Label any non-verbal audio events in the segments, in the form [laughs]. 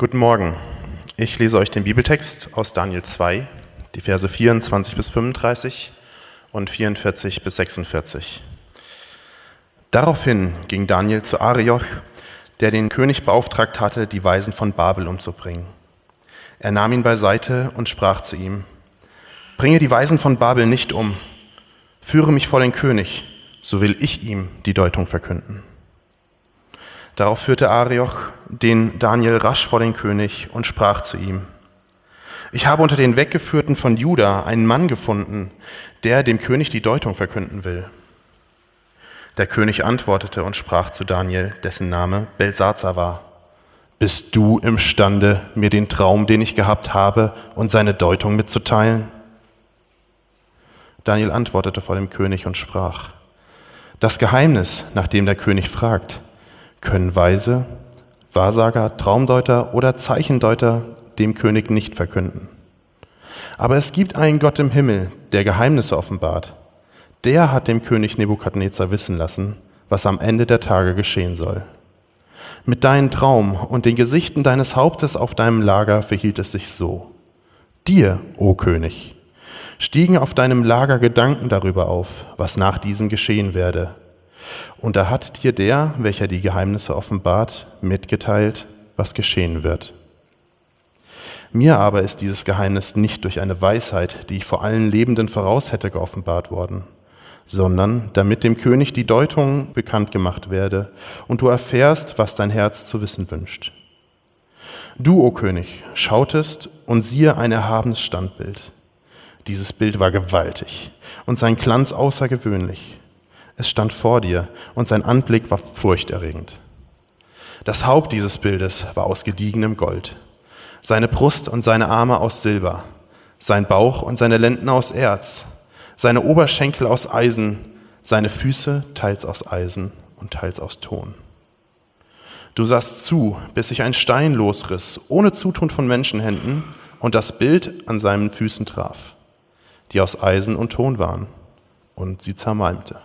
Guten Morgen. Ich lese euch den Bibeltext aus Daniel 2, die Verse 24 bis 35 und 44 bis 46. Daraufhin ging Daniel zu Arioch, der den König beauftragt hatte, die Weisen von Babel umzubringen. Er nahm ihn beiseite und sprach zu ihm, Bringe die Weisen von Babel nicht um, führe mich vor den König, so will ich ihm die Deutung verkünden. Darauf führte Arioch den Daniel rasch vor den König und sprach zu ihm, ich habe unter den Weggeführten von Juda einen Mann gefunden, der dem König die Deutung verkünden will. Der König antwortete und sprach zu Daniel, dessen Name Belsazar war, Bist du imstande, mir den Traum, den ich gehabt habe, und seine Deutung mitzuteilen? Daniel antwortete vor dem König und sprach, Das Geheimnis, nach dem der König fragt, können Weise, Wahrsager, Traumdeuter oder Zeichendeuter dem König nicht verkünden. Aber es gibt einen Gott im Himmel, der Geheimnisse offenbart. Der hat dem König Nebukadnezar wissen lassen, was am Ende der Tage geschehen soll. Mit deinem Traum und den Gesichten deines Hauptes auf deinem Lager verhielt es sich so. Dir, o König, stiegen auf deinem Lager Gedanken darüber auf, was nach diesem geschehen werde, und da hat dir der, welcher die Geheimnisse offenbart, mitgeteilt, was geschehen wird. Mir aber ist dieses Geheimnis nicht durch eine Weisheit, die ich vor allen Lebenden voraus hätte, geoffenbart worden, sondern damit dem König die Deutung bekannt gemacht werde und du erfährst, was dein Herz zu wissen wünscht. Du, o König, schautest und siehe ein erhabenes Standbild. Dieses Bild war gewaltig und sein Glanz außergewöhnlich. Es stand vor dir und sein Anblick war furchterregend. Das Haupt dieses Bildes war aus gediegenem Gold, seine Brust und seine Arme aus Silber, sein Bauch und seine Lenden aus Erz, seine Oberschenkel aus Eisen, seine Füße teils aus Eisen und teils aus Ton. Du sahst zu, bis sich ein Stein losriss, ohne Zutun von Menschenhänden, und das Bild an seinen Füßen traf, die aus Eisen und Ton waren, und sie zermalmte.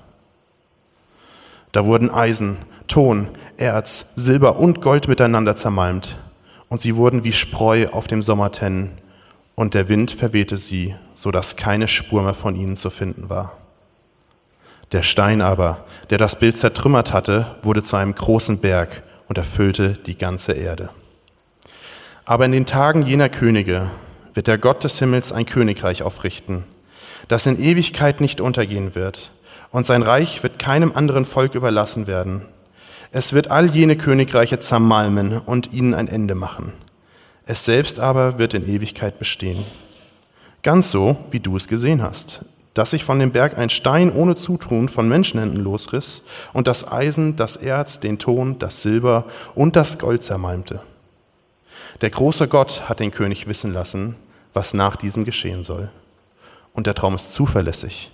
Da wurden Eisen, Ton, Erz, Silber und Gold miteinander zermalmt, und sie wurden wie Spreu auf dem Sommertennen, und der Wind verwehte sie, so dass keine Spur mehr von ihnen zu finden war. Der Stein aber, der das Bild zertrümmert hatte, wurde zu einem großen Berg und erfüllte die ganze Erde. Aber in den Tagen jener Könige wird der Gott des Himmels ein Königreich aufrichten, das in Ewigkeit nicht untergehen wird und sein Reich wird keinem anderen Volk überlassen werden. Es wird all jene Königreiche zermalmen und ihnen ein Ende machen. Es selbst aber wird in Ewigkeit bestehen. Ganz so, wie du es gesehen hast, dass sich von dem Berg ein Stein ohne Zutun von Menschenhänden losriss und das Eisen, das Erz, den Ton, das Silber und das Gold zermalmte. Der große Gott hat den König wissen lassen, was nach diesem geschehen soll. Und der Traum ist zuverlässig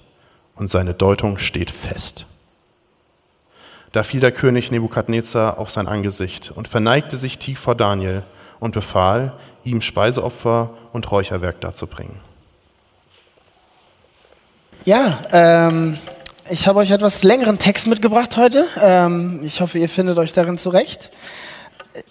und seine Deutung steht fest. Da fiel der König Nebukadnezar auf sein Angesicht und verneigte sich tief vor Daniel und befahl, ihm Speiseopfer und Räucherwerk darzubringen. Ja, ähm, ich habe euch etwas längeren Text mitgebracht heute. Ähm, ich hoffe, ihr findet euch darin zurecht.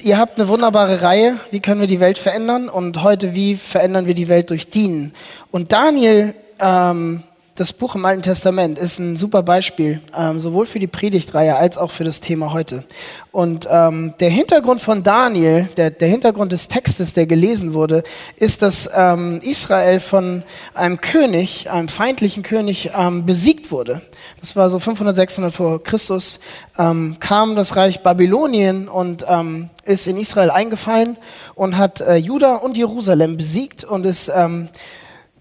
Ihr habt eine wunderbare Reihe, wie können wir die Welt verändern? Und heute, wie verändern wir die Welt durch Dienen? Und Daniel ähm, das Buch im Alten Testament ist ein super Beispiel, ähm, sowohl für die Predigtreihe als auch für das Thema heute. Und ähm, der Hintergrund von Daniel, der, der Hintergrund des Textes, der gelesen wurde, ist, dass ähm, Israel von einem König, einem feindlichen König, ähm, besiegt wurde. Das war so 500, 600 vor Christus, ähm, kam das Reich Babylonien und ähm, ist in Israel eingefallen und hat äh, Juda und Jerusalem besiegt und ist ähm,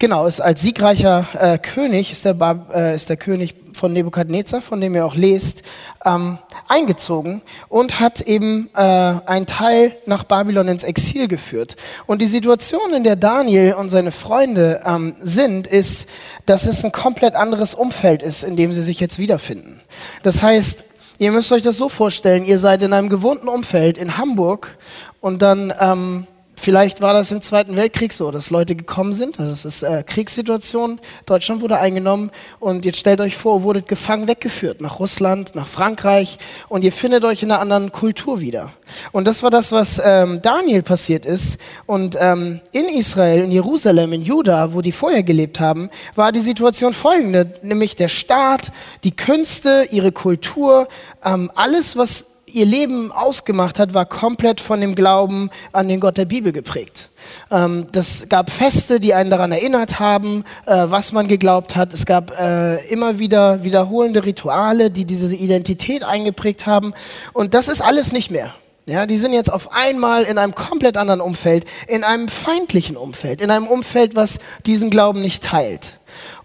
Genau, ist als siegreicher äh, König, ist der, äh, ist der König von Nebukadnezar, von dem ihr auch lest, ähm, eingezogen und hat eben äh, einen Teil nach Babylon ins Exil geführt. Und die Situation, in der Daniel und seine Freunde ähm, sind, ist, dass es ein komplett anderes Umfeld ist, in dem sie sich jetzt wiederfinden. Das heißt, ihr müsst euch das so vorstellen, ihr seid in einem gewohnten Umfeld in Hamburg und dann... Ähm, Vielleicht war das im Zweiten Weltkrieg so, dass Leute gekommen sind. Also es ist äh, Kriegssituation. Deutschland wurde eingenommen und jetzt stellt euch vor, wurdet gefangen weggeführt nach Russland, nach Frankreich und ihr findet euch in einer anderen Kultur wieder. Und das war das, was ähm, Daniel passiert ist. Und ähm, in Israel, in Jerusalem, in Juda, wo die vorher gelebt haben, war die Situation folgende, nämlich der Staat, die Künste, ihre Kultur, ähm, alles, was ihr Leben ausgemacht hat, war komplett von dem Glauben an den Gott der Bibel geprägt. Ähm, das gab Feste, die einen daran erinnert haben, äh, was man geglaubt hat. Es gab äh, immer wieder wiederholende Rituale, die diese Identität eingeprägt haben. Und das ist alles nicht mehr. Ja, die sind jetzt auf einmal in einem komplett anderen Umfeld, in einem feindlichen Umfeld, in einem Umfeld, was diesen Glauben nicht teilt.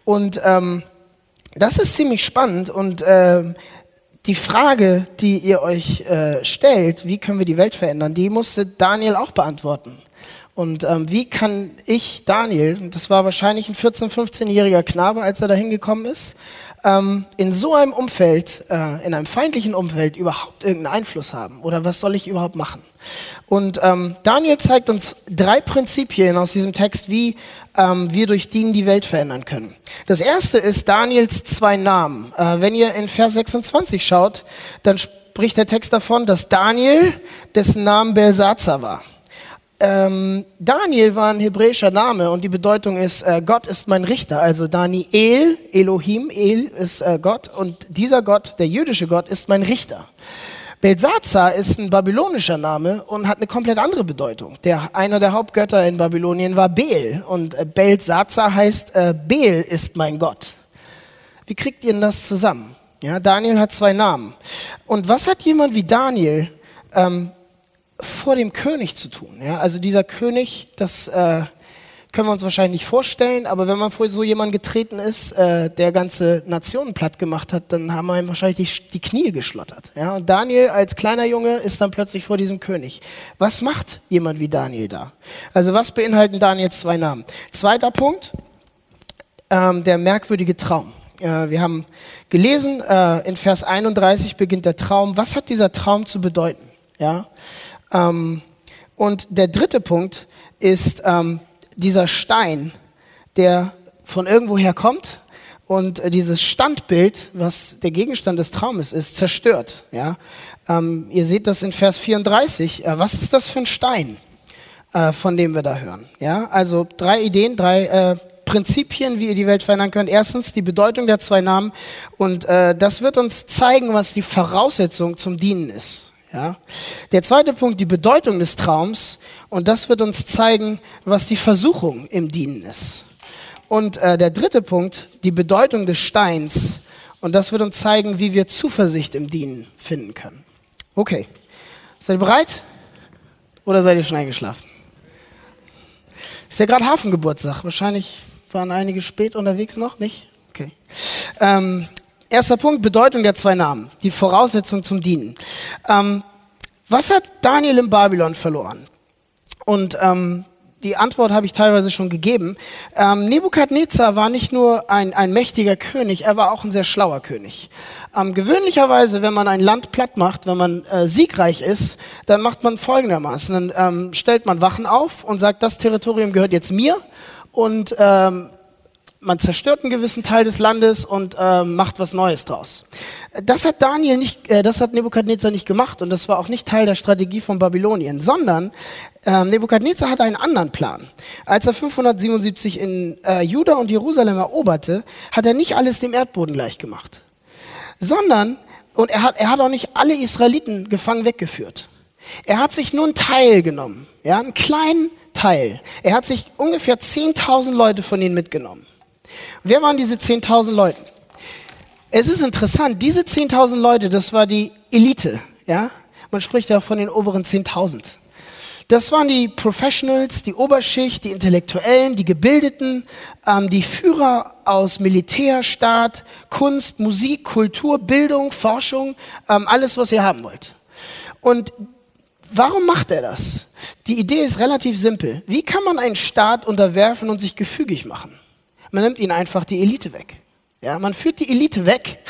Und ähm, das ist ziemlich spannend und äh, die Frage, die ihr euch äh, stellt, wie können wir die Welt verändern, die musste Daniel auch beantworten. Und ähm, wie kann ich, Daniel, das war wahrscheinlich ein 14-, 15-jähriger Knabe, als er da hingekommen ist, ähm, in so einem Umfeld, äh, in einem feindlichen Umfeld überhaupt irgendeinen Einfluss haben? Oder was soll ich überhaupt machen? Und ähm, Daniel zeigt uns drei Prinzipien aus diesem Text, wie ähm, wir durch die die Welt verändern können. Das erste ist Daniels zwei Namen. Äh, wenn ihr in Vers 26 schaut, dann spricht der Text davon, dass Daniel, dessen Name Belsazar war. Ähm, Daniel war ein hebräischer Name und die Bedeutung ist, äh, Gott ist mein Richter. Also Daniel, Elohim, El ist äh, Gott und dieser Gott, der jüdische Gott, ist mein Richter. Belsazar ist ein babylonischer Name und hat eine komplett andere Bedeutung. Der, einer der Hauptgötter in Babylonien war Bel und äh, Belsazar heißt, äh, Bel ist mein Gott. Wie kriegt ihr denn das zusammen? Ja, Daniel hat zwei Namen. Und was hat jemand wie Daniel ähm, vor dem König zu tun. Ja? Also dieser König, das äh, können wir uns wahrscheinlich nicht vorstellen, aber wenn man vor so jemanden getreten ist, äh, der ganze Nationen platt gemacht hat, dann haben wir ihm wahrscheinlich die, die Knie geschlottert. Ja? Und Daniel als kleiner Junge ist dann plötzlich vor diesem König. Was macht jemand wie Daniel da? Also was beinhalten Daniels zwei Namen? Zweiter Punkt, ähm, der merkwürdige Traum. Äh, wir haben gelesen, äh, in Vers 31 beginnt der Traum. Was hat dieser Traum zu bedeuten? Ja, ähm, und der dritte Punkt ist ähm, dieser Stein, der von irgendwoher kommt und äh, dieses Standbild, was der Gegenstand des Traumes ist, zerstört. Ja? Ähm, ihr seht das in Vers 34. Äh, was ist das für ein Stein, äh, von dem wir da hören? Ja? Also drei Ideen, drei äh, Prinzipien, wie ihr die Welt verändern könnt. Erstens die Bedeutung der zwei Namen und äh, das wird uns zeigen, was die Voraussetzung zum Dienen ist. Ja? Der zweite Punkt, die Bedeutung des Traums. Und das wird uns zeigen, was die Versuchung im Dienen ist. Und äh, der dritte Punkt, die Bedeutung des Steins. Und das wird uns zeigen, wie wir Zuversicht im Dienen finden können. Okay. Seid ihr bereit? Oder seid ihr schon eingeschlafen? Ist ja gerade Hafengeburtstag. Wahrscheinlich waren einige spät unterwegs noch, nicht? Okay. Ähm, Erster Punkt, Bedeutung der zwei Namen, die Voraussetzung zum Dienen. Ähm, was hat Daniel in Babylon verloren? Und ähm, die Antwort habe ich teilweise schon gegeben. Ähm, Nebukadnezar war nicht nur ein, ein mächtiger König, er war auch ein sehr schlauer König. Ähm, gewöhnlicherweise, wenn man ein Land platt macht, wenn man äh, siegreich ist, dann macht man folgendermaßen. Dann ähm, stellt man Wachen auf und sagt, das Territorium gehört jetzt mir und ähm, man zerstört einen gewissen Teil des Landes und äh, macht was Neues draus. Das hat Daniel nicht, äh, das hat Nebukadnezar nicht gemacht und das war auch nicht Teil der Strategie von Babylonien, sondern äh, Nebukadnezar hatte einen anderen Plan. Als er 577 in äh, Juda und Jerusalem eroberte, hat er nicht alles dem Erdboden gleich gemacht, sondern und er hat, er hat auch nicht alle Israeliten gefangen weggeführt. Er hat sich nur einen Teil genommen, ja, einen kleinen Teil. Er hat sich ungefähr 10.000 Leute von ihnen mitgenommen. Wer waren diese 10.000 Leute? Es ist interessant, diese 10.000 Leute, das war die Elite, ja? Man spricht ja von den oberen 10.000. Das waren die Professionals, die Oberschicht, die Intellektuellen, die Gebildeten, ähm, die Führer aus Militär, Staat, Kunst, Musik, Kultur, Bildung, Forschung, ähm, alles, was ihr haben wollt. Und warum macht er das? Die Idee ist relativ simpel. Wie kann man einen Staat unterwerfen und sich gefügig machen? Man nimmt ihnen einfach die Elite weg. Ja, man führt die Elite weg. [laughs]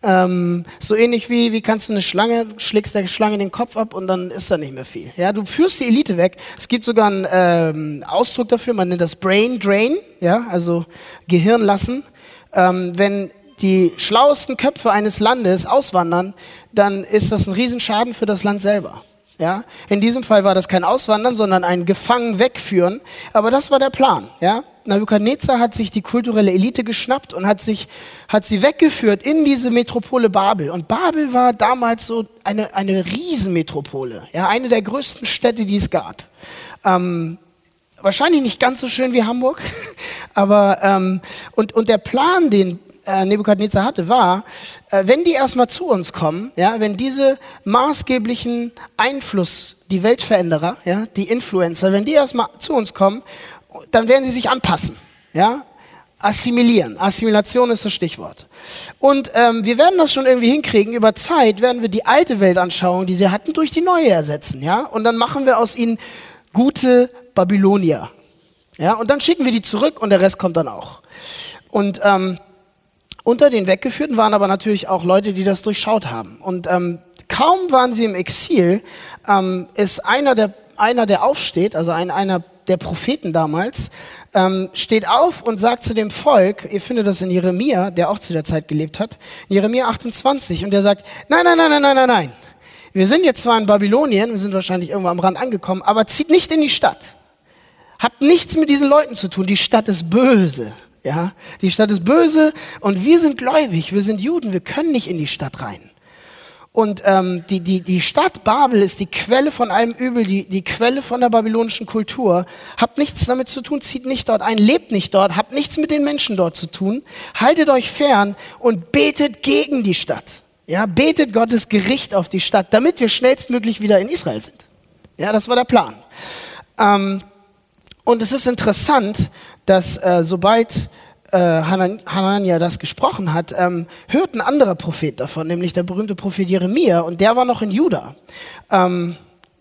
Ähm, so ähnlich wie, wie kannst du eine Schlange, schlägst der Schlange den Kopf ab und dann ist da nicht mehr viel. Ja, du führst die Elite weg. Es gibt sogar einen ähm, Ausdruck dafür, man nennt das Brain Drain, ja, also Gehirn lassen. Ähm, wenn die schlauesten Köpfe eines Landes auswandern, dann ist das ein Riesenschaden für das Land selber. Ja, in diesem Fall war das kein Auswandern, sondern ein Gefangen wegführen. Aber das war der Plan. Ja, Nebuchadnezzar hat sich die kulturelle Elite geschnappt und hat sich, hat sie weggeführt in diese Metropole Babel. Und Babel war damals so eine, eine Riesenmetropole. Ja, eine der größten Städte, die es gab. Ähm, wahrscheinlich nicht ganz so schön wie Hamburg, [laughs] aber ähm, und und der Plan, den äh, Nebukadnezar hatte, war, äh, wenn die erstmal zu uns kommen, ja, wenn diese maßgeblichen Einfluss, die Weltveränderer, ja, die Influencer, wenn die erstmal zu uns kommen, dann werden sie sich anpassen, ja, assimilieren. Assimilation ist das Stichwort. Und ähm, wir werden das schon irgendwie hinkriegen. Über Zeit werden wir die alte Weltanschauung, die sie hatten, durch die neue ersetzen, ja, und dann machen wir aus ihnen gute Babylonier. Ja, und dann schicken wir die zurück und der Rest kommt dann auch. Und ähm, unter den Weggeführten waren aber natürlich auch Leute, die das durchschaut haben. Und ähm, kaum waren sie im Exil, ähm, ist einer der, einer, der aufsteht, also ein, einer der Propheten damals, ähm, steht auf und sagt zu dem Volk, ihr findet das in Jeremia, der auch zu der Zeit gelebt hat, Jeremia 28, und der sagt, nein, nein, nein, nein, nein, nein, nein. Wir sind jetzt zwar in Babylonien, wir sind wahrscheinlich irgendwo am Rand angekommen, aber zieht nicht in die Stadt. Hat nichts mit diesen Leuten zu tun. Die Stadt ist böse. Ja, die Stadt ist böse und wir sind gläubig, wir sind Juden, wir können nicht in die Stadt rein. Und ähm, die, die, die Stadt Babel ist die Quelle von allem Übel, die, die Quelle von der babylonischen Kultur. Habt nichts damit zu tun, zieht nicht dort ein, lebt nicht dort, habt nichts mit den Menschen dort zu tun, haltet euch fern und betet gegen die Stadt. Ja, betet Gottes Gericht auf die Stadt, damit wir schnellstmöglich wieder in Israel sind. Ja, das war der Plan. Ähm, und es ist interessant, dass äh, sobald äh, Hanania das gesprochen hat, ähm, hört ein anderer Prophet davon, nämlich der berühmte Prophet Jeremia, und der war noch in Juda. Ähm,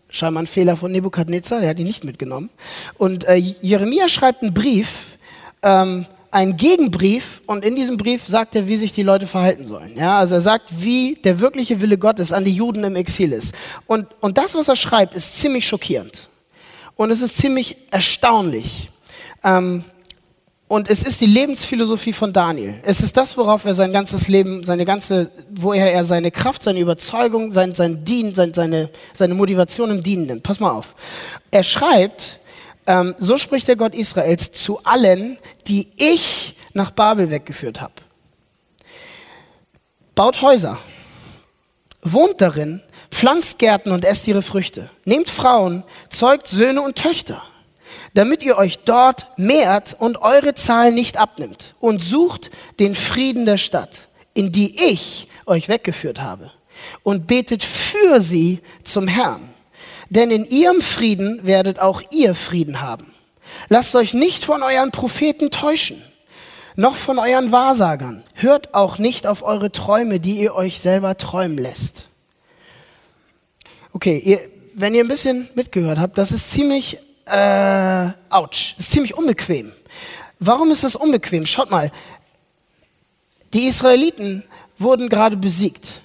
scheinbar ein Fehler von Nebukadnezar, der hat ihn nicht mitgenommen. Und äh, Jeremia schreibt einen Brief, ähm, einen Gegenbrief, und in diesem Brief sagt er, wie sich die Leute verhalten sollen. Ja, also er sagt, wie der wirkliche Wille Gottes an die Juden im Exil ist. Und, und das, was er schreibt, ist ziemlich schockierend. Und es ist ziemlich erstaunlich. Ähm, und es ist die Lebensphilosophie von Daniel. Es ist das, worauf er sein ganzes Leben, seine ganze, woher er seine Kraft, seine Überzeugung, sein, sein Dienen, sein, seine, seine Motivation im Dienen nimmt. Pass mal auf. Er schreibt, ähm, so spricht der Gott Israels zu allen, die ich nach Babel weggeführt habe. Baut Häuser, wohnt darin, pflanzt Gärten und esst ihre Früchte, nehmt Frauen, zeugt Söhne und Töchter damit ihr euch dort mehrt und eure Zahl nicht abnimmt und sucht den Frieden der Stadt, in die ich euch weggeführt habe und betet für sie zum Herrn. Denn in ihrem Frieden werdet auch ihr Frieden haben. Lasst euch nicht von euren Propheten täuschen, noch von euren Wahrsagern. Hört auch nicht auf eure Träume, die ihr euch selber träumen lässt. Okay, ihr, wenn ihr ein bisschen mitgehört habt, das ist ziemlich äh, ouch, ist ziemlich unbequem. Warum ist das unbequem? Schaut mal, die Israeliten wurden gerade besiegt.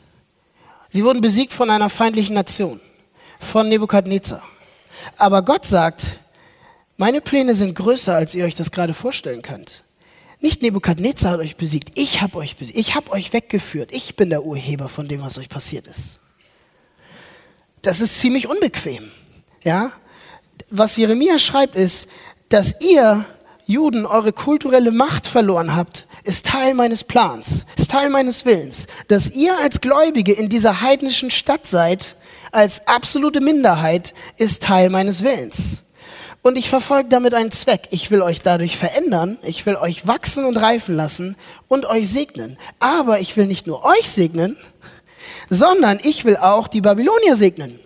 Sie wurden besiegt von einer feindlichen Nation, von Nebukadnezar. Aber Gott sagt, meine Pläne sind größer, als ihr euch das gerade vorstellen könnt. Nicht Nebukadnezar hat euch besiegt, ich habe euch besiegt, ich habe euch weggeführt, ich bin der Urheber von dem, was euch passiert ist. Das ist ziemlich unbequem, ja? Was Jeremia schreibt, ist, dass ihr Juden eure kulturelle Macht verloren habt, ist Teil meines Plans, ist Teil meines Willens. Dass ihr als Gläubige in dieser heidnischen Stadt seid, als absolute Minderheit, ist Teil meines Willens. Und ich verfolge damit einen Zweck. Ich will euch dadurch verändern, ich will euch wachsen und reifen lassen und euch segnen. Aber ich will nicht nur euch segnen, sondern ich will auch die Babylonier segnen.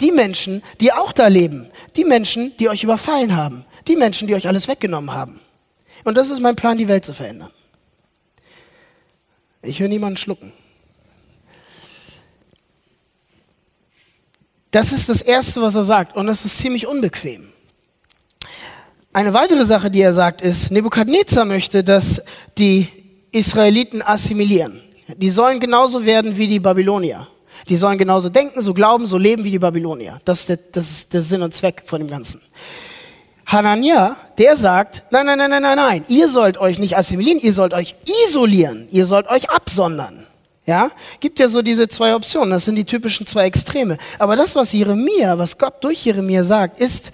Die Menschen, die auch da leben. Die Menschen, die euch überfallen haben. Die Menschen, die euch alles weggenommen haben. Und das ist mein Plan, die Welt zu verändern. Ich höre niemanden schlucken. Das ist das Erste, was er sagt. Und das ist ziemlich unbequem. Eine weitere Sache, die er sagt, ist, Nebukadnezar möchte, dass die Israeliten assimilieren. Die sollen genauso werden wie die Babylonier. Die sollen genauso denken, so glauben, so leben wie die Babylonier. Das ist der, das ist der Sinn und Zweck von dem Ganzen. Hanania, der sagt, nein, nein, nein, nein, nein, nein, ihr sollt euch nicht assimilieren, ihr sollt euch isolieren, ihr sollt euch absondern. Ja, gibt ja so diese zwei Optionen, das sind die typischen zwei Extreme. Aber das, was Jeremia, was Gott durch Jeremia sagt, ist,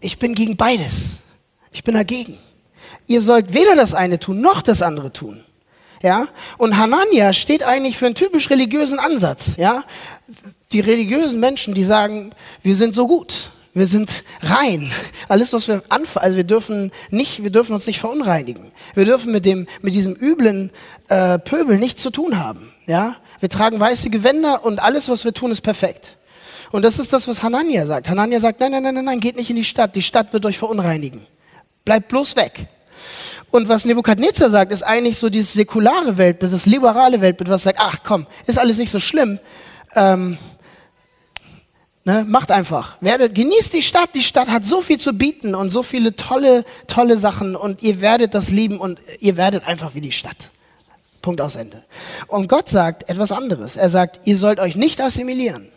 ich bin gegen beides. Ich bin dagegen. Ihr sollt weder das eine tun, noch das andere tun. Ja, und Hanania steht eigentlich für einen typisch religiösen Ansatz. Ja, die religiösen Menschen, die sagen, wir sind so gut. Wir sind rein. Alles, was wir anfangen, also wir dürfen nicht, wir dürfen uns nicht verunreinigen. Wir dürfen mit dem, mit diesem üblen äh, Pöbel nichts zu tun haben. Ja, wir tragen weiße Gewänder und alles, was wir tun, ist perfekt. Und das ist das, was Hanania sagt. Hanania sagt, nein, nein, nein, nein, nein, geht nicht in die Stadt. Die Stadt wird euch verunreinigen. Bleibt bloß weg. Und was Nebukadnezar sagt, ist eigentlich so dieses säkulare Weltbild, das liberale Weltbild, was sagt, ach komm, ist alles nicht so schlimm. Ähm, Ne, macht einfach. Werdet, genießt die Stadt. Die Stadt hat so viel zu bieten und so viele tolle, tolle Sachen und ihr werdet das lieben und ihr werdet einfach wie die Stadt. Punkt aus Ende. Und Gott sagt etwas anderes. Er sagt, ihr sollt euch nicht assimilieren.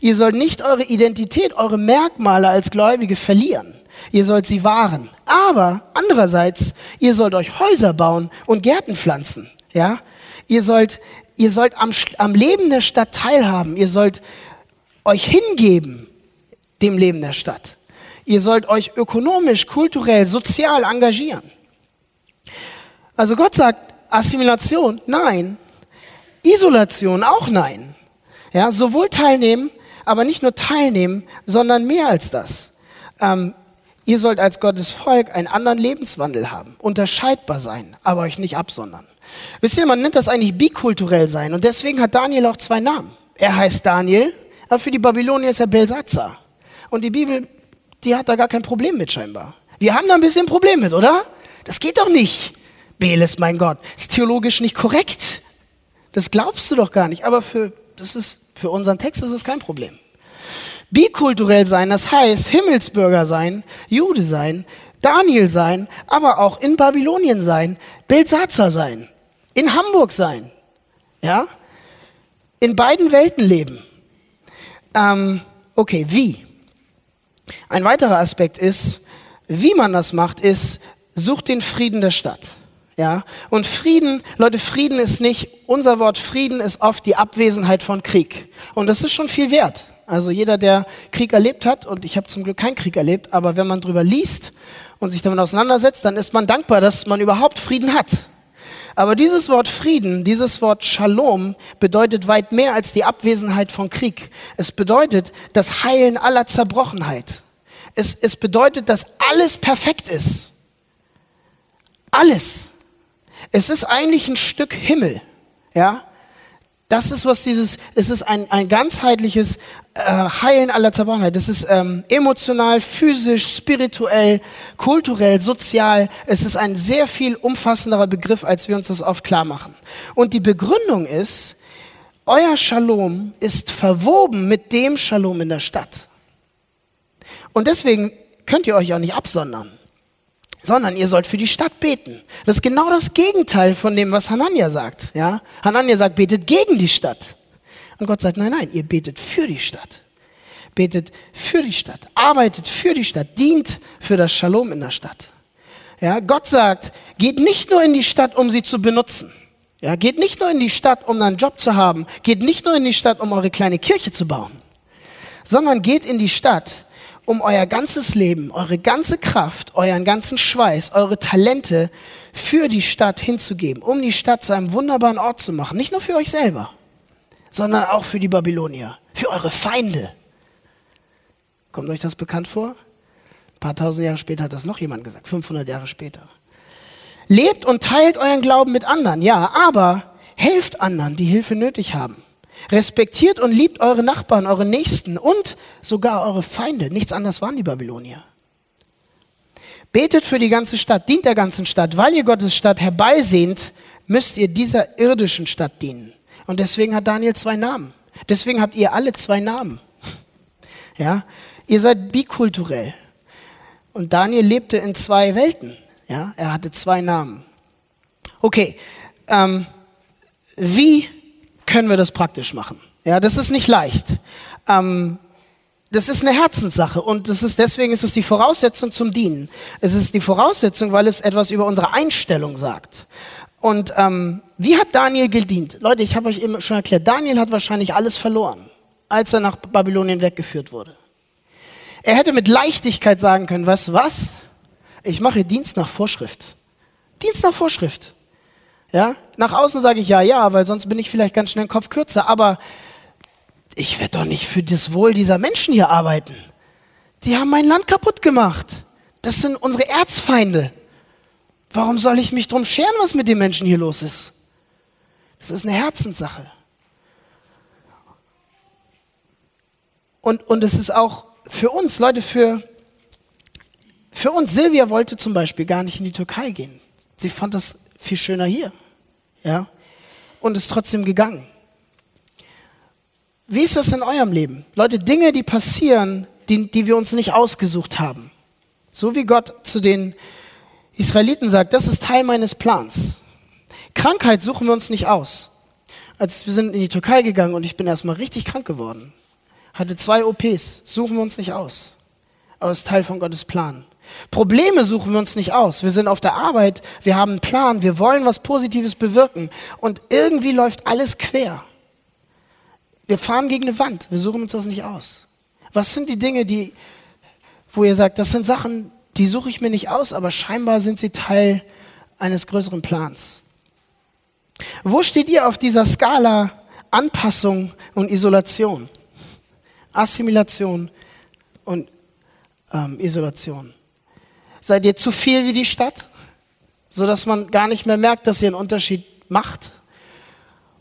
Ihr sollt nicht eure Identität, eure Merkmale als Gläubige verlieren. Ihr sollt sie wahren. Aber andererseits, ihr sollt euch Häuser bauen und Gärten pflanzen. Ja? Ihr sollt, ihr sollt am, am Leben der Stadt teilhaben. Ihr sollt euch hingeben dem Leben der Stadt. Ihr sollt euch ökonomisch, kulturell, sozial engagieren. Also Gott sagt Assimilation, nein. Isolation, auch nein. Ja, sowohl teilnehmen, aber nicht nur teilnehmen, sondern mehr als das. Ähm, ihr sollt als Gottes Volk einen anderen Lebenswandel haben, unterscheidbar sein, aber euch nicht absondern. Wisst ihr, man nennt das eigentlich bikulturell sein und deswegen hat Daniel auch zwei Namen. Er heißt Daniel aber für die Babylonier ist er Belsatzer. Und die Bibel, die hat da gar kein Problem mit scheinbar. Wir haben da ein bisschen Problem mit, oder? Das geht doch nicht. Bel ist mein Gott. Ist theologisch nicht korrekt. Das glaubst du doch gar nicht. Aber für, das ist, für unseren Text ist es kein Problem. Bikulturell sein, das heißt Himmelsbürger sein, Jude sein, Daniel sein, aber auch in Babylonien sein, Belsatzer sein, in Hamburg sein, ja? In beiden Welten leben. Ähm, okay, wie? Ein weiterer Aspekt ist, wie man das macht, ist, sucht den Frieden der Stadt. Ja, und Frieden, Leute, Frieden ist nicht, unser Wort Frieden ist oft die Abwesenheit von Krieg. Und das ist schon viel wert. Also jeder, der Krieg erlebt hat, und ich habe zum Glück keinen Krieg erlebt, aber wenn man drüber liest und sich damit auseinandersetzt, dann ist man dankbar, dass man überhaupt Frieden hat. Aber dieses Wort Frieden, dieses Wort Shalom bedeutet weit mehr als die Abwesenheit von Krieg. Es bedeutet das Heilen aller Zerbrochenheit. Es, es bedeutet, dass alles perfekt ist. Alles. Es ist eigentlich ein Stück Himmel. Ja? Das ist was dieses, es ist ein, ein ganzheitliches äh, Heilen aller Zerbrochenheit. Das ist ähm, emotional, physisch, spirituell, kulturell, sozial. Es ist ein sehr viel umfassenderer Begriff, als wir uns das oft klar machen. Und die Begründung ist, euer Shalom ist verwoben mit dem Shalom in der Stadt. Und deswegen könnt ihr euch auch nicht absondern sondern ihr sollt für die Stadt beten. Das ist genau das Gegenteil von dem, was Hanania sagt. Ja? Hanania sagt, betet gegen die Stadt. Und Gott sagt, nein, nein, ihr betet für die Stadt. Betet für die Stadt, arbeitet für die Stadt, dient für das Shalom in der Stadt. Ja, Gott sagt, geht nicht nur in die Stadt, um sie zu benutzen. Ja, geht nicht nur in die Stadt, um einen Job zu haben. Geht nicht nur in die Stadt, um eure kleine Kirche zu bauen. Sondern geht in die Stadt, um euer ganzes Leben, eure ganze Kraft, euren ganzen Schweiß, eure Talente für die Stadt hinzugeben, um die Stadt zu einem wunderbaren Ort zu machen. Nicht nur für euch selber, sondern auch für die Babylonier, für eure Feinde. Kommt euch das bekannt vor? Ein paar tausend Jahre später hat das noch jemand gesagt, 500 Jahre später. Lebt und teilt euren Glauben mit anderen, ja, aber helft anderen, die Hilfe nötig haben. Respektiert und liebt eure Nachbarn, eure Nächsten und sogar eure Feinde. Nichts anderes waren die Babylonier. Betet für die ganze Stadt, dient der ganzen Stadt. Weil ihr Gottes Stadt herbeisehnt, müsst ihr dieser irdischen Stadt dienen. Und deswegen hat Daniel zwei Namen. Deswegen habt ihr alle zwei Namen. [laughs] Ja, ihr seid bikulturell. Und Daniel lebte in zwei Welten. Ja, er hatte zwei Namen. Okay, ähm, wie können wir das praktisch machen? Ja, das ist nicht leicht. Ähm, das ist eine Herzenssache und das ist, deswegen ist es die Voraussetzung zum Dienen. Es ist die Voraussetzung, weil es etwas über unsere Einstellung sagt. Und ähm, wie hat Daniel gedient? Leute, ich habe euch eben schon erklärt, Daniel hat wahrscheinlich alles verloren, als er nach Babylonien weggeführt wurde. Er hätte mit Leichtigkeit sagen können, was, was? Ich mache Dienst nach Vorschrift. Dienst nach Vorschrift. Ja, nach außen sage ich ja, ja, weil sonst bin ich vielleicht ganz schnell den Kopf kürzer. Aber ich werde doch nicht für das Wohl dieser Menschen hier arbeiten. Die haben mein Land kaputt gemacht. Das sind unsere Erzfeinde. Warum soll ich mich drum scheren, was mit den Menschen hier los ist? Das ist eine Herzenssache. Und, und es ist auch für uns, Leute, für, für uns, Silvia wollte zum Beispiel gar nicht in die Türkei gehen. Sie fand das viel schöner hier. Ja? Und ist trotzdem gegangen. Wie ist das in eurem Leben? Leute, Dinge, die passieren, die, die wir uns nicht ausgesucht haben. So wie Gott zu den Israeliten sagt, das ist Teil meines Plans. Krankheit suchen wir uns nicht aus. Als wir sind in die Türkei gegangen und ich bin erstmal richtig krank geworden. Hatte zwei OPs, suchen wir uns nicht aus. Aber es ist Teil von Gottes Plan. Probleme suchen wir uns nicht aus. Wir sind auf der Arbeit, wir haben einen Plan, wir wollen was Positives bewirken und irgendwie läuft alles quer. Wir fahren gegen eine Wand. Wir suchen uns das nicht aus. Was sind die Dinge, die, wo ihr sagt, das sind Sachen, die suche ich mir nicht aus, aber scheinbar sind sie Teil eines größeren Plans. Wo steht ihr auf dieser Skala Anpassung und Isolation? Assimilation und ähm, Isolation. Seid ihr zu viel wie die Stadt, sodass man gar nicht mehr merkt, dass ihr einen Unterschied macht?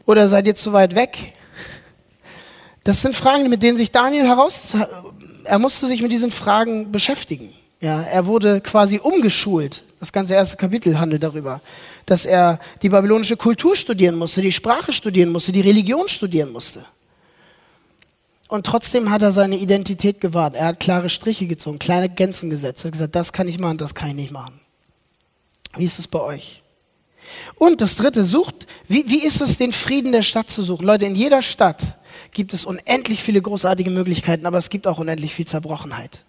Oder seid ihr zu weit weg, das sind Fragen, mit denen sich Daniel heraus, er musste sich mit diesen Fragen beschäftigen. Ja, er wurde quasi umgeschult. Das ganze erste Kapitel handelt darüber, dass er die babylonische Kultur studieren musste, die Sprache studieren musste, die Religion studieren musste. Und trotzdem hat er seine Identität gewahrt. Er hat klare Striche gezogen, kleine Grenzen gesetzt. Er hat gesagt, das kann ich machen, das kann ich nicht machen. Wie ist es bei euch? Und das dritte, sucht, wie, wie ist es, den Frieden der Stadt zu suchen? Leute, in jeder Stadt gibt es unendlich viele großartige Möglichkeiten, aber es gibt auch unendlich viel Zerbrochenheit.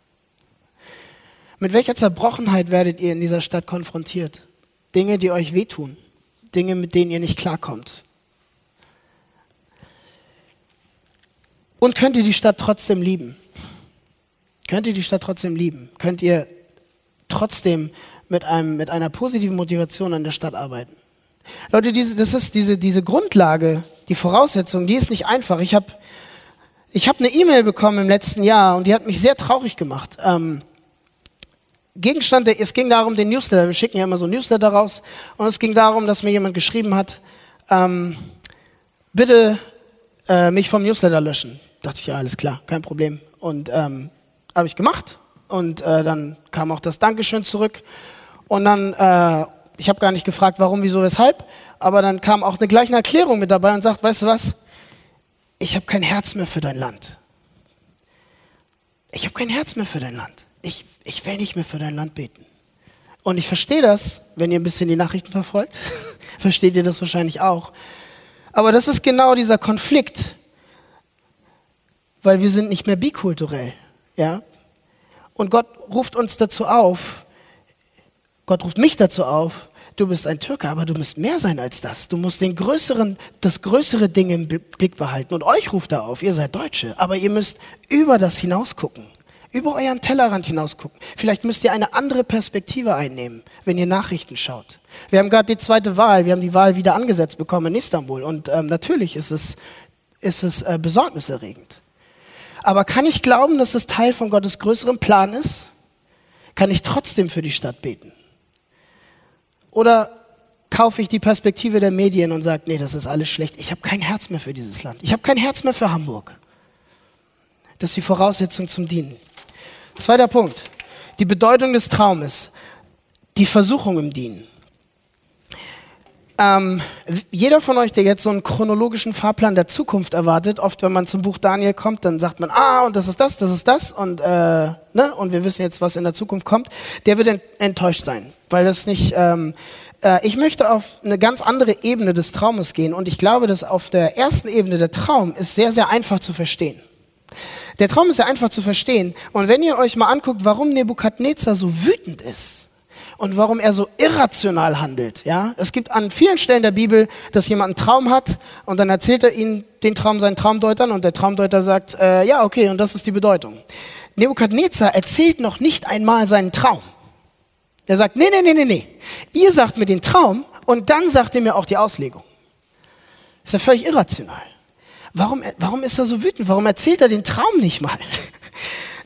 Mit welcher Zerbrochenheit werdet ihr in dieser Stadt konfrontiert? Dinge, die euch wehtun, Dinge, mit denen ihr nicht klarkommt. Und könnt ihr die Stadt trotzdem lieben? Könnt ihr die Stadt trotzdem lieben? Könnt ihr trotzdem mit, einem, mit einer positiven Motivation an der Stadt arbeiten? Leute, diese, das ist diese, diese Grundlage, die Voraussetzung, die ist nicht einfach. Ich habe ich hab eine E-Mail bekommen im letzten Jahr und die hat mich sehr traurig gemacht. Ähm, Gegenstand, es ging darum, den Newsletter, wir schicken ja immer so Newsletter raus, und es ging darum, dass mir jemand geschrieben hat, ähm, bitte äh, mich vom Newsletter löschen. Dachte ich, ja, alles klar, kein Problem. Und ähm, habe ich gemacht und äh, dann kam auch das Dankeschön zurück und dann äh, ich habe gar nicht gefragt, warum, wieso, weshalb, aber dann kam auch eine gleiche Erklärung mit dabei und sagt, weißt du was, ich habe kein Herz mehr für dein Land. Ich habe kein Herz mehr für dein Land. Ich, ich will nicht mehr für dein Land beten. Und ich verstehe das, wenn ihr ein bisschen die Nachrichten verfolgt, [laughs] versteht ihr das wahrscheinlich auch. Aber das ist genau dieser Konflikt, weil wir sind nicht mehr bikulturell, ja. Und Gott ruft uns dazu auf, Gott ruft mich dazu auf, du bist ein Türke, aber du musst mehr sein als das. Du musst den größeren, das größere Ding im Blick behalten. Und euch ruft er auf, ihr seid Deutsche, aber ihr müsst über das hinaus gucken. Über euren Tellerrand hinaus gucken. Vielleicht müsst ihr eine andere Perspektive einnehmen, wenn ihr Nachrichten schaut. Wir haben gerade die zweite Wahl, wir haben die Wahl wieder angesetzt bekommen in Istanbul. Und ähm, natürlich ist es, ist es äh, besorgniserregend. Aber kann ich glauben, dass es Teil von Gottes größerem Plan ist? Kann ich trotzdem für die Stadt beten? Oder kaufe ich die Perspektive der Medien und sage, nee, das ist alles schlecht. Ich habe kein Herz mehr für dieses Land. Ich habe kein Herz mehr für Hamburg. Das ist die Voraussetzung zum Dienen. Zweiter Punkt. Die Bedeutung des Traumes. Die Versuchung im Dienen. Ähm, jeder von euch, der jetzt so einen chronologischen Fahrplan der Zukunft erwartet, oft wenn man zum Buch Daniel kommt, dann sagt man, ah, und das ist das, das ist das, und, äh, ne, und wir wissen jetzt, was in der Zukunft kommt, der wird enttäuscht sein, weil das nicht, ähm, äh, ich möchte auf eine ganz andere Ebene des Traumes gehen, und ich glaube, dass auf der ersten Ebene der Traum ist sehr, sehr einfach zu verstehen. Der Traum ist sehr einfach zu verstehen, und wenn ihr euch mal anguckt, warum Nebukadnezar so wütend ist, und warum er so irrational handelt. Ja, es gibt an vielen Stellen der Bibel, dass jemand einen Traum hat und dann erzählt er ihnen den Traum seinen Traumdeutern und der Traumdeuter sagt, äh, ja okay, und das ist die Bedeutung. Nebukadnezar erzählt noch nicht einmal seinen Traum. Er sagt, nee, nee, nee, nee, nee. Ihr sagt mir den Traum und dann sagt ihr mir auch die Auslegung. ist ja völlig irrational. Warum, warum ist er so wütend? Warum erzählt er den Traum nicht mal?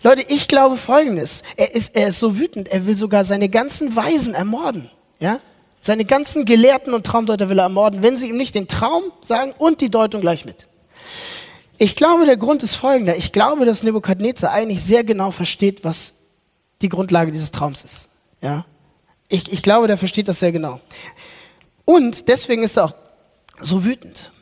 Leute, ich glaube Folgendes. Er ist, er ist so wütend, er will sogar seine ganzen Weisen ermorden. Ja? Seine ganzen Gelehrten und Traumdeuter will er ermorden, wenn sie ihm nicht den Traum sagen und die Deutung gleich mit. Ich glaube, der Grund ist folgender. Ich glaube, dass Nebukadnezar eigentlich sehr genau versteht, was die Grundlage dieses Traums ist. Ja? Ich, ich glaube, der versteht das sehr genau. Und deswegen ist er auch so wütend.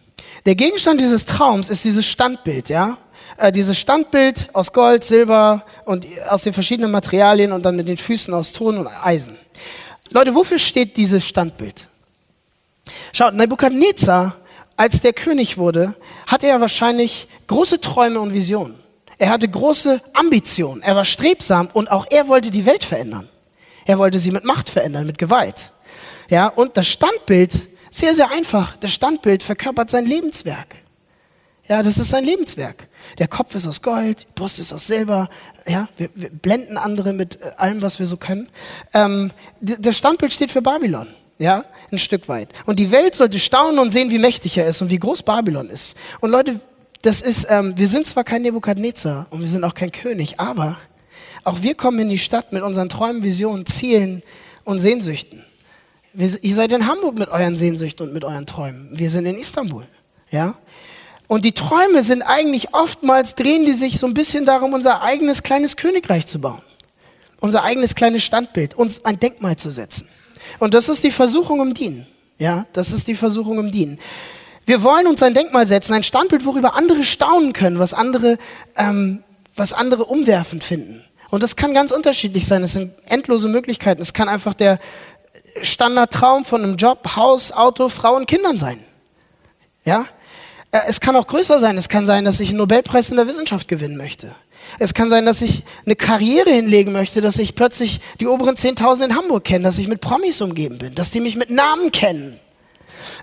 Der Gegenstand dieses Traums ist dieses Standbild, ja? Äh, dieses Standbild aus Gold, Silber und aus den verschiedenen Materialien und dann mit den Füßen aus Ton und Eisen. Leute, wofür steht dieses Standbild? Schaut, Nebuchadnezzar, als der König wurde, hatte er wahrscheinlich große Träume und Visionen. Er hatte große Ambitionen. Er war strebsam und auch er wollte die Welt verändern. Er wollte sie mit Macht verändern, mit Gewalt. Ja, und das Standbild, sehr, sehr einfach, das Standbild verkörpert sein Lebenswerk. Ja, das ist sein Lebenswerk. Der Kopf ist aus Gold, die Brust ist aus Silber. Ja, wir, wir blenden andere mit äh, allem, was wir so können. Ähm, das Standbild steht für Babylon. Ja, ein Stück weit. Und die Welt sollte staunen und sehen, wie mächtig er ist und wie groß Babylon ist. Und Leute, das ist, ähm, wir sind zwar kein Nebukadnezar und wir sind auch kein König, aber auch wir kommen in die Stadt mit unseren Träumen, Visionen, Zielen und Sehnsüchten. Wir, ihr seid in Hamburg mit euren Sehnsüchten und mit euren Träumen. Wir sind in Istanbul. Ja, und die Träume sind eigentlich oftmals, drehen die sich so ein bisschen darum, unser eigenes kleines Königreich zu bauen. Unser eigenes kleines Standbild, uns ein Denkmal zu setzen. Und das ist die Versuchung im Dienen. Ja, das ist die Versuchung im Dienen. Wir wollen uns ein Denkmal setzen, ein Standbild, worüber andere staunen können, was andere, ähm, was andere umwerfend finden. Und das kann ganz unterschiedlich sein. Es sind endlose Möglichkeiten. Es kann einfach der Standardtraum von einem Job, Haus, Auto, Frau und Kindern sein. Ja, es kann auch größer sein. Es kann sein, dass ich einen Nobelpreis in der Wissenschaft gewinnen möchte. Es kann sein, dass ich eine Karriere hinlegen möchte, dass ich plötzlich die oberen 10.000 in Hamburg kenne, dass ich mit Promis umgeben bin, dass die mich mit Namen kennen.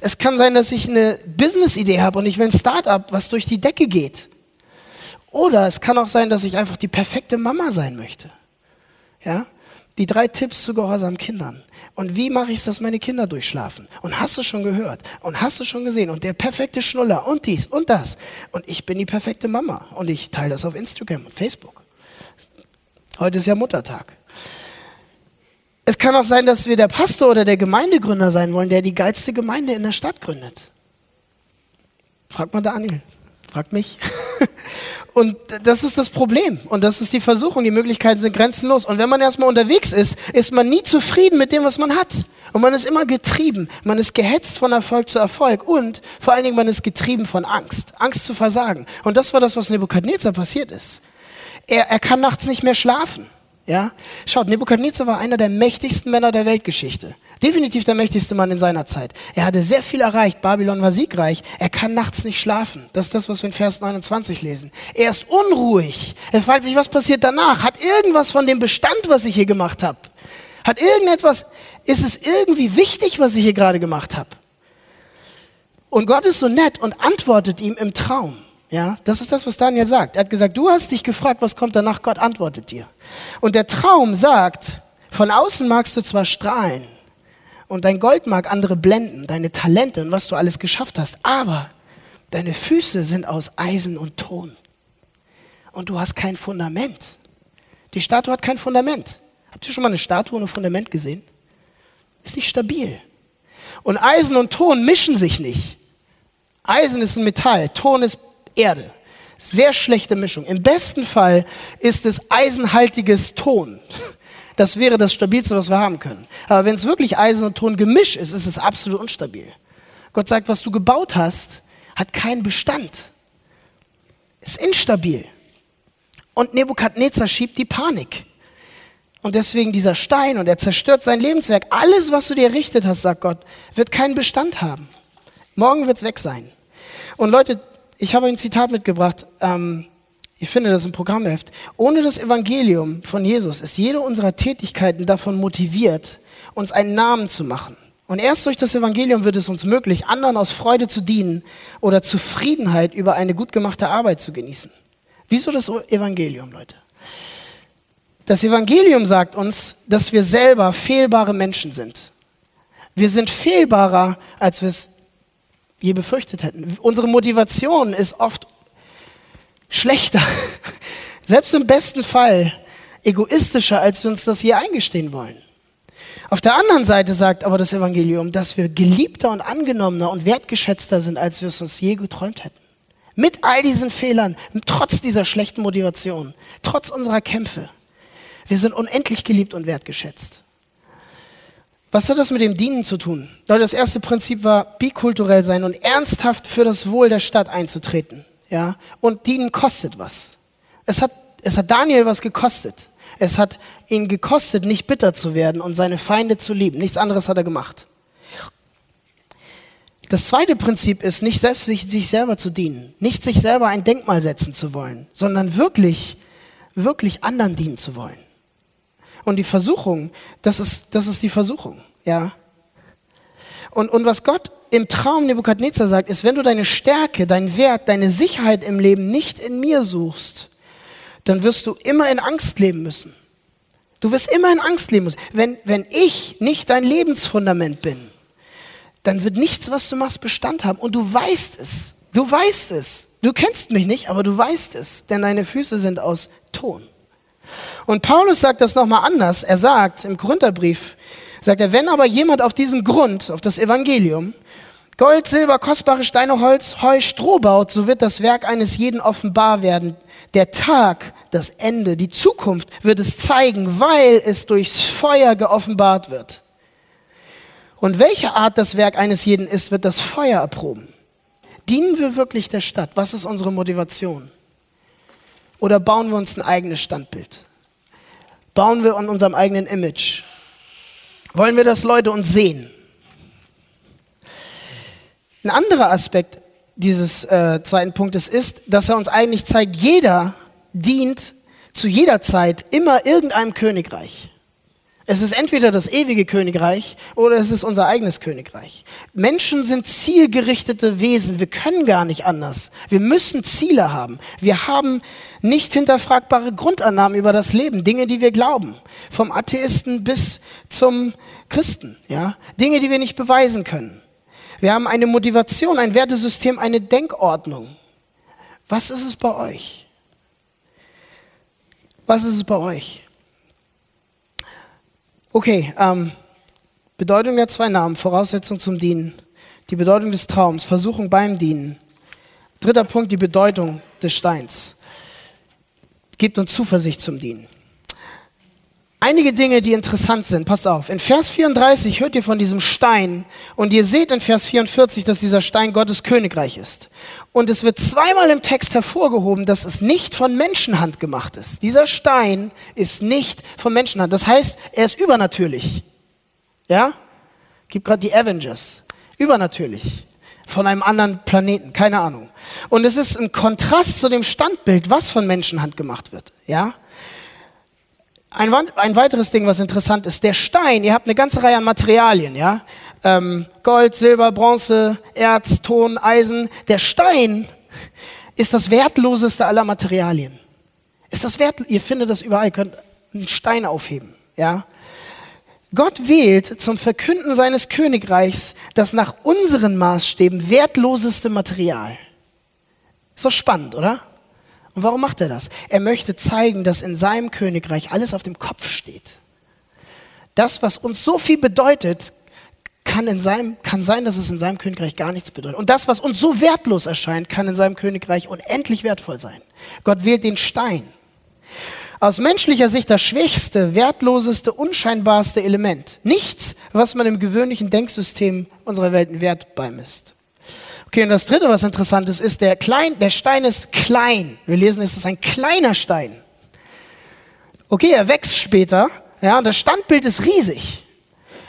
Es kann sein, dass ich eine Business-Idee habe und ich will ein Start-up, was durch die Decke geht. Oder es kann auch sein, dass ich einfach die perfekte Mama sein möchte. Ja? Die drei Tipps zu gehorsamen Kindern. Und wie mache ich es, dass meine Kinder durchschlafen? Und hast du schon gehört? Und hast du schon gesehen? Und der perfekte Schnuller und dies und das. Und ich bin die perfekte Mama. Und ich teile das auf Instagram und Facebook. Heute ist ja Muttertag. Es kann auch sein, dass wir der Pastor oder der Gemeindegründer sein wollen, der die geilste Gemeinde in der Stadt gründet. Fragt mal Daniel. Fragt mich. [laughs] [laughs] Und das ist das Problem. Und das ist die Versuchung. Die Möglichkeiten sind grenzenlos. Und wenn man erstmal unterwegs ist, ist man nie zufrieden mit dem, was man hat. Und man ist immer getrieben. Man ist gehetzt von Erfolg zu Erfolg. Und vor allen Dingen, man ist getrieben von Angst. Angst zu versagen. Und das war das, was Nebukadnezar passiert ist. Er, er kann nachts nicht mehr schlafen. Ja? Schaut, Nebukadnezar war einer der mächtigsten Männer der Weltgeschichte. Definitiv der mächtigste Mann in seiner Zeit. Er hatte sehr viel erreicht. Babylon war siegreich. Er kann nachts nicht schlafen. Das ist das, was wir in Vers 29 lesen. Er ist unruhig. Er fragt sich, was passiert danach? Hat irgendwas von dem Bestand, was ich hier gemacht habe? Hat irgendetwas, ist es irgendwie wichtig, was ich hier gerade gemacht habe? Und Gott ist so nett und antwortet ihm im Traum. Ja, das ist das, was Daniel sagt. Er hat gesagt, du hast dich gefragt, was kommt danach? Gott antwortet dir. Und der Traum sagt, von außen magst du zwar strahlen und dein Gold mag andere blenden, deine Talente und was du alles geschafft hast, aber deine Füße sind aus Eisen und Ton. Und du hast kein Fundament. Die Statue hat kein Fundament. Habt ihr schon mal eine Statue ohne Fundament gesehen? Ist nicht stabil. Und Eisen und Ton mischen sich nicht. Eisen ist ein Metall, Ton ist Erde. Sehr schlechte Mischung. Im besten Fall ist es eisenhaltiges Ton. Das wäre das Stabilste, was wir haben können. Aber wenn es wirklich Eisen und Ton Gemisch ist, ist es absolut unstabil. Gott sagt, was du gebaut hast, hat keinen Bestand. Ist instabil. Und Nebukadnezar schiebt die Panik. Und deswegen dieser Stein und er zerstört sein Lebenswerk. Alles, was du dir errichtet hast, sagt Gott, wird keinen Bestand haben. Morgen wird es weg sein. Und Leute, ich habe ein Zitat mitgebracht. Ähm, ich finde das im Programmheft. Ohne das Evangelium von Jesus ist jede unserer Tätigkeiten davon motiviert, uns einen Namen zu machen. Und erst durch das Evangelium wird es uns möglich, anderen aus Freude zu dienen oder Zufriedenheit über eine gut gemachte Arbeit zu genießen. Wieso das Evangelium, Leute? Das Evangelium sagt uns, dass wir selber fehlbare Menschen sind. Wir sind fehlbarer, als wir es je befürchtet hätten. Unsere Motivation ist oft schlechter, [laughs] selbst im besten Fall egoistischer, als wir uns das je eingestehen wollen. Auf der anderen Seite sagt aber das Evangelium, dass wir geliebter und angenommener und wertgeschätzter sind, als wir es uns je geträumt hätten. Mit all diesen Fehlern, trotz dieser schlechten Motivation, trotz unserer Kämpfe. Wir sind unendlich geliebt und wertgeschätzt. Was hat das mit dem Dienen zu tun? Leute, das erste Prinzip war, bikulturell sein und ernsthaft für das Wohl der Stadt einzutreten. Ja? Und Dienen kostet was. Es hat, es hat Daniel was gekostet. Es hat ihn gekostet, nicht bitter zu werden und seine Feinde zu lieben. Nichts anderes hat er gemacht. Das zweite Prinzip ist, nicht selbst sich, sich selber zu dienen, nicht sich selber ein Denkmal setzen zu wollen, sondern wirklich, wirklich anderen dienen zu wollen. Und die Versuchung, das ist, das ist die Versuchung, ja. Und, und was Gott im Traum Nebukadnezar sagt, ist, wenn du deine Stärke, deinen Wert, deine Sicherheit im Leben nicht in mir suchst, dann wirst du immer in Angst leben müssen. Du wirst immer in Angst leben müssen. Wenn, wenn ich nicht dein Lebensfundament bin, dann wird nichts, was du machst, Bestand haben. Und du weißt es. Du weißt es. Du kennst mich nicht, aber du weißt es, denn deine Füße sind aus Ton. Und Paulus sagt das nochmal anders. Er sagt im Korintherbrief, sagt er, wenn aber jemand auf diesen Grund, auf das Evangelium, Gold, Silber, kostbare Steine, Holz, Heu, Stroh baut, so wird das Werk eines jeden offenbar werden. Der Tag, das Ende, die Zukunft wird es zeigen, weil es durchs Feuer geoffenbart wird. Und welche Art das Werk eines jeden ist, wird das Feuer erproben. Dienen wir wirklich der Stadt? Was ist unsere Motivation? Oder bauen wir uns ein eigenes Standbild? Bauen wir an unserem eigenen Image? Wollen wir, dass Leute uns sehen? Ein anderer Aspekt dieses äh, zweiten Punktes ist, dass er uns eigentlich zeigt, jeder dient zu jeder Zeit immer irgendeinem Königreich. Es ist entweder das ewige Königreich oder es ist unser eigenes Königreich. Menschen sind zielgerichtete Wesen. Wir können gar nicht anders. Wir müssen Ziele haben. Wir haben nicht hinterfragbare Grundannahmen über das Leben, Dinge, die wir glauben. Vom Atheisten bis zum Christen, ja. Dinge, die wir nicht beweisen können. Wir haben eine Motivation, ein Wertesystem, eine Denkordnung. Was ist es bei euch? Was ist es bei euch? Okay, ähm, Bedeutung der zwei Namen, Voraussetzung zum Dienen, die Bedeutung des Traums, Versuchung beim Dienen. Dritter Punkt, die Bedeutung des Steins. Gibt uns Zuversicht zum Dienen. Einige Dinge, die interessant sind, passt auf. In Vers 34 hört ihr von diesem Stein und ihr seht in Vers 44, dass dieser Stein Gottes Königreich ist. Und es wird zweimal im Text hervorgehoben, dass es nicht von Menschenhand gemacht ist. Dieser Stein ist nicht von Menschenhand. Das heißt, er ist übernatürlich. Ja? Gibt gerade die Avengers. Übernatürlich. Von einem anderen Planeten. Keine Ahnung. Und es ist im Kontrast zu dem Standbild, was von Menschenhand gemacht wird. Ja? Ein, ein, weiteres Ding, was interessant ist, der Stein, ihr habt eine ganze Reihe an Materialien, ja? Ähm, Gold, Silber, Bronze, Erz, Ton, Eisen. Der Stein ist das wertloseste aller Materialien. Ist das wert? Ihr findet das überall, könnt einen Stein aufheben, ja? Gott wählt zum Verkünden seines Königreichs das nach unseren Maßstäben wertloseste Material. Ist doch spannend, oder? Und warum macht er das? Er möchte zeigen, dass in seinem Königreich alles auf dem Kopf steht. Das, was uns so viel bedeutet, kann, in seinem, kann sein, dass es in seinem Königreich gar nichts bedeutet. Und das, was uns so wertlos erscheint, kann in seinem Königreich unendlich wertvoll sein. Gott wählt den Stein. Aus menschlicher Sicht das schwächste, wertloseste, unscheinbarste Element. Nichts, was man im gewöhnlichen Denksystem unserer Welt Wert beimisst. Okay, und das dritte, was interessant ist, ist, der, klein, der Stein ist klein. Wir lesen, es ist ein kleiner Stein. Okay, er wächst später, ja, und das Standbild ist riesig.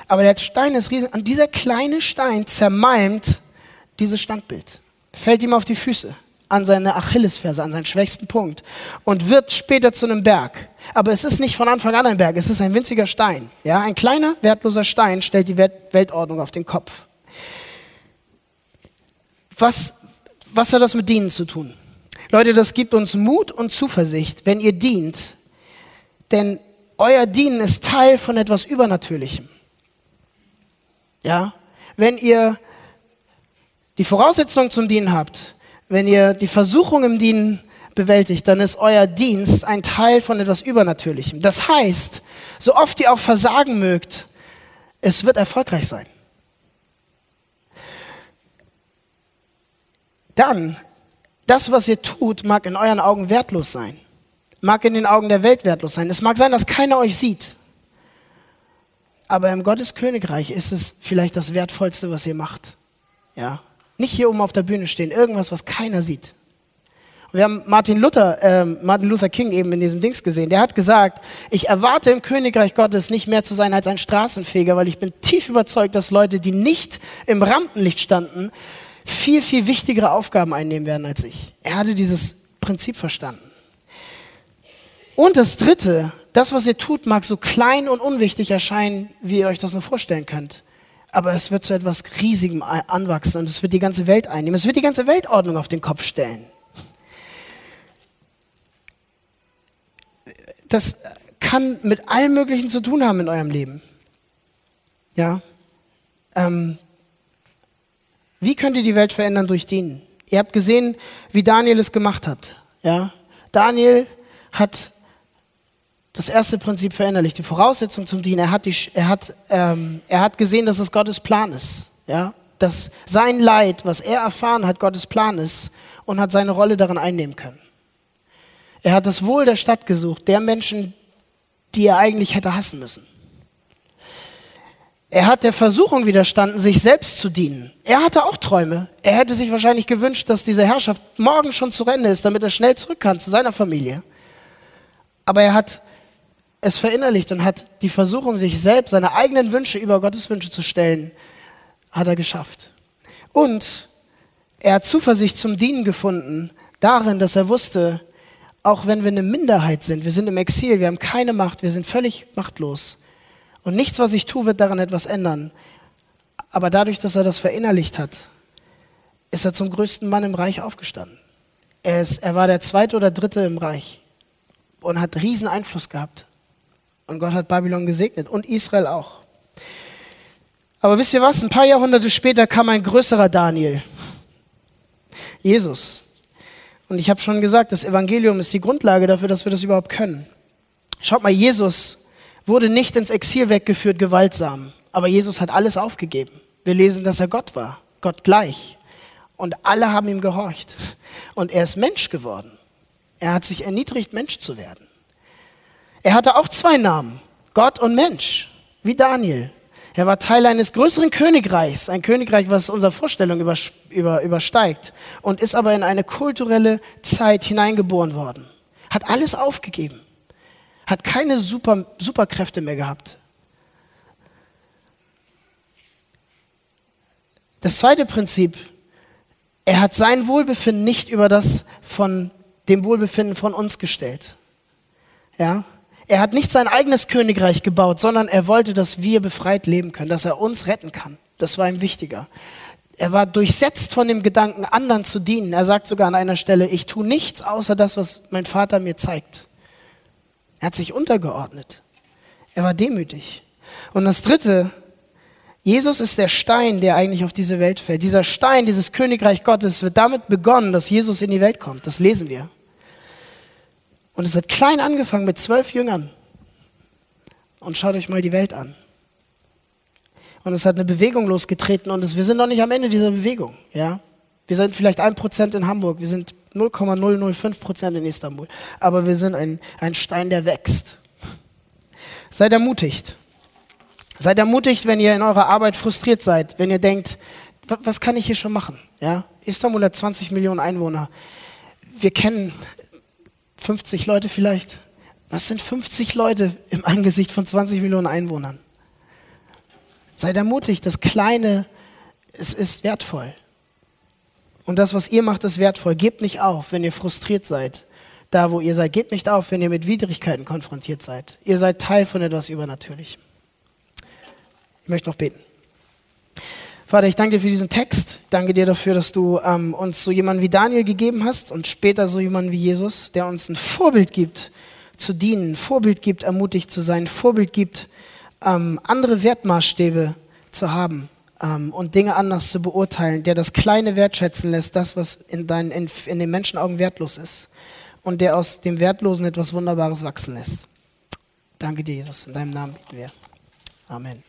Aber der Stein ist riesig. Und dieser kleine Stein zermalmt dieses Standbild. Fällt ihm auf die Füße, an seine Achillesferse, an seinen schwächsten Punkt. Und wird später zu einem Berg. Aber es ist nicht von Anfang an ein Berg, es ist ein winziger Stein. Ja, ein kleiner, wertloser Stein stellt die Weltordnung auf den Kopf. Was, was hat das mit Dienen zu tun? Leute, das gibt uns Mut und Zuversicht, wenn ihr dient. Denn euer Dienen ist Teil von etwas Übernatürlichem. Ja? Wenn ihr die Voraussetzungen zum Dienen habt, wenn ihr die Versuchung im Dienen bewältigt, dann ist euer Dienst ein Teil von etwas Übernatürlichem. Das heißt, so oft ihr auch versagen mögt, es wird erfolgreich sein. Dann, das, was ihr tut, mag in euren Augen wertlos sein, mag in den Augen der Welt wertlos sein. Es mag sein, dass keiner euch sieht. Aber im Gottes Königreich ist es vielleicht das Wertvollste, was ihr macht. Ja. Nicht hier oben auf der Bühne stehen, irgendwas, was keiner sieht. wir haben Martin Luther, äh, Martin Luther King eben in diesem Dings gesehen. Der hat gesagt, ich erwarte im Königreich Gottes nicht mehr zu sein als ein Straßenfeger, weil ich bin tief überzeugt, dass Leute, die nicht im Rampenlicht standen, viel, viel wichtigere Aufgaben einnehmen werden als ich. Er hatte dieses Prinzip verstanden. Und das Dritte, das, was ihr tut, mag so klein und unwichtig erscheinen, wie ihr euch das nur vorstellen könnt. Aber es wird zu etwas Riesigem anwachsen und es wird die ganze Welt einnehmen. Es wird die ganze Weltordnung auf den Kopf stellen. Das kann mit allem Möglichen zu tun haben in eurem Leben. Ja. Ähm, wie könnt ihr die Welt verändern durch Dienen? Ihr habt gesehen, wie Daniel es gemacht hat. Ja. Daniel hat das erste Prinzip verinnerlicht, die Voraussetzung zum Dienen. Er hat, die, er, hat, ähm, er hat gesehen, dass es Gottes Plan ist. Ja? Dass sein Leid, was er erfahren hat, Gottes Plan ist und hat seine Rolle darin einnehmen können. Er hat das Wohl der Stadt gesucht, der Menschen, die er eigentlich hätte hassen müssen. Er hat der Versuchung widerstanden, sich selbst zu dienen. Er hatte auch Träume. Er hätte sich wahrscheinlich gewünscht, dass diese Herrschaft morgen schon zu Ende ist, damit er schnell zurück kann zu seiner Familie. Aber er hat es verinnerlicht und hat die Versuchung, sich selbst, seine eigenen Wünsche über Gottes Wünsche zu stellen, hat er geschafft. Und er hat Zuversicht zum Dienen gefunden, darin, dass er wusste, auch wenn wir eine Minderheit sind, wir sind im Exil, wir haben keine Macht, wir sind völlig machtlos. Und nichts, was ich tue, wird daran etwas ändern. Aber dadurch, dass er das verinnerlicht hat, ist er zum größten Mann im Reich aufgestanden. Er, ist, er war der zweite oder dritte im Reich und hat riesen Einfluss gehabt. Und Gott hat Babylon gesegnet und Israel auch. Aber wisst ihr was? Ein paar Jahrhunderte später kam ein größerer Daniel. Jesus. Und ich habe schon gesagt, das Evangelium ist die Grundlage dafür, dass wir das überhaupt können. Schaut mal, Jesus wurde nicht ins Exil weggeführt, gewaltsam. Aber Jesus hat alles aufgegeben. Wir lesen, dass er Gott war, Gott gleich. Und alle haben ihm gehorcht. Und er ist Mensch geworden. Er hat sich erniedrigt, Mensch zu werden. Er hatte auch zwei Namen, Gott und Mensch, wie Daniel. Er war Teil eines größeren Königreichs, ein Königreich, was unsere Vorstellung über, über, übersteigt und ist aber in eine kulturelle Zeit hineingeboren worden. Hat alles aufgegeben, hat keine Super, Superkräfte mehr gehabt. Das zweite Prinzip, er hat sein Wohlbefinden nicht über das von dem Wohlbefinden von uns gestellt. Ja? Er hat nicht sein eigenes Königreich gebaut, sondern er wollte, dass wir befreit leben können, dass er uns retten kann. Das war ihm wichtiger. Er war durchsetzt von dem Gedanken, anderen zu dienen. Er sagt sogar an einer Stelle, ich tue nichts außer das, was mein Vater mir zeigt. Er hat sich untergeordnet. Er war demütig. Und das Dritte, Jesus ist der Stein, der eigentlich auf diese Welt fällt. Dieser Stein, dieses Königreich Gottes wird damit begonnen, dass Jesus in die Welt kommt. Das lesen wir. Und es hat klein angefangen mit zwölf Jüngern. Und schaut euch mal die Welt an. Und es hat eine Bewegung losgetreten und es, wir sind noch nicht am Ende dieser Bewegung. Ja? Wir sind vielleicht ein Prozent in Hamburg, wir sind 0,005 Prozent in Istanbul. Aber wir sind ein, ein Stein, der wächst. Seid ermutigt. Seid ermutigt, wenn ihr in eurer Arbeit frustriert seid, wenn ihr denkt, was kann ich hier schon machen? Ja? Istanbul hat 20 Millionen Einwohner. Wir kennen 50 Leute vielleicht. Was sind 50 Leute im Angesicht von 20 Millionen Einwohnern? Seid ermutigt, das Kleine, es ist wertvoll. Und das, was ihr macht, ist wertvoll. Gebt nicht auf, wenn ihr frustriert seid, da wo ihr seid. Gebt nicht auf, wenn ihr mit Widrigkeiten konfrontiert seid. Ihr seid Teil von etwas Übernatürlichem. Ich möchte noch beten. Vater, ich danke dir für diesen Text. Danke dir dafür, dass du ähm, uns so jemanden wie Daniel gegeben hast und später so jemanden wie Jesus, der uns ein Vorbild gibt, zu dienen, Vorbild gibt, ermutigt zu sein, ein Vorbild gibt, ähm, andere Wertmaßstäbe zu haben ähm, und Dinge anders zu beurteilen, der das Kleine wertschätzen lässt, das, was in, deinen, in, in den Menschenaugen wertlos ist und der aus dem Wertlosen etwas Wunderbares wachsen lässt. Danke dir, Jesus. In deinem Namen beten wir. Amen.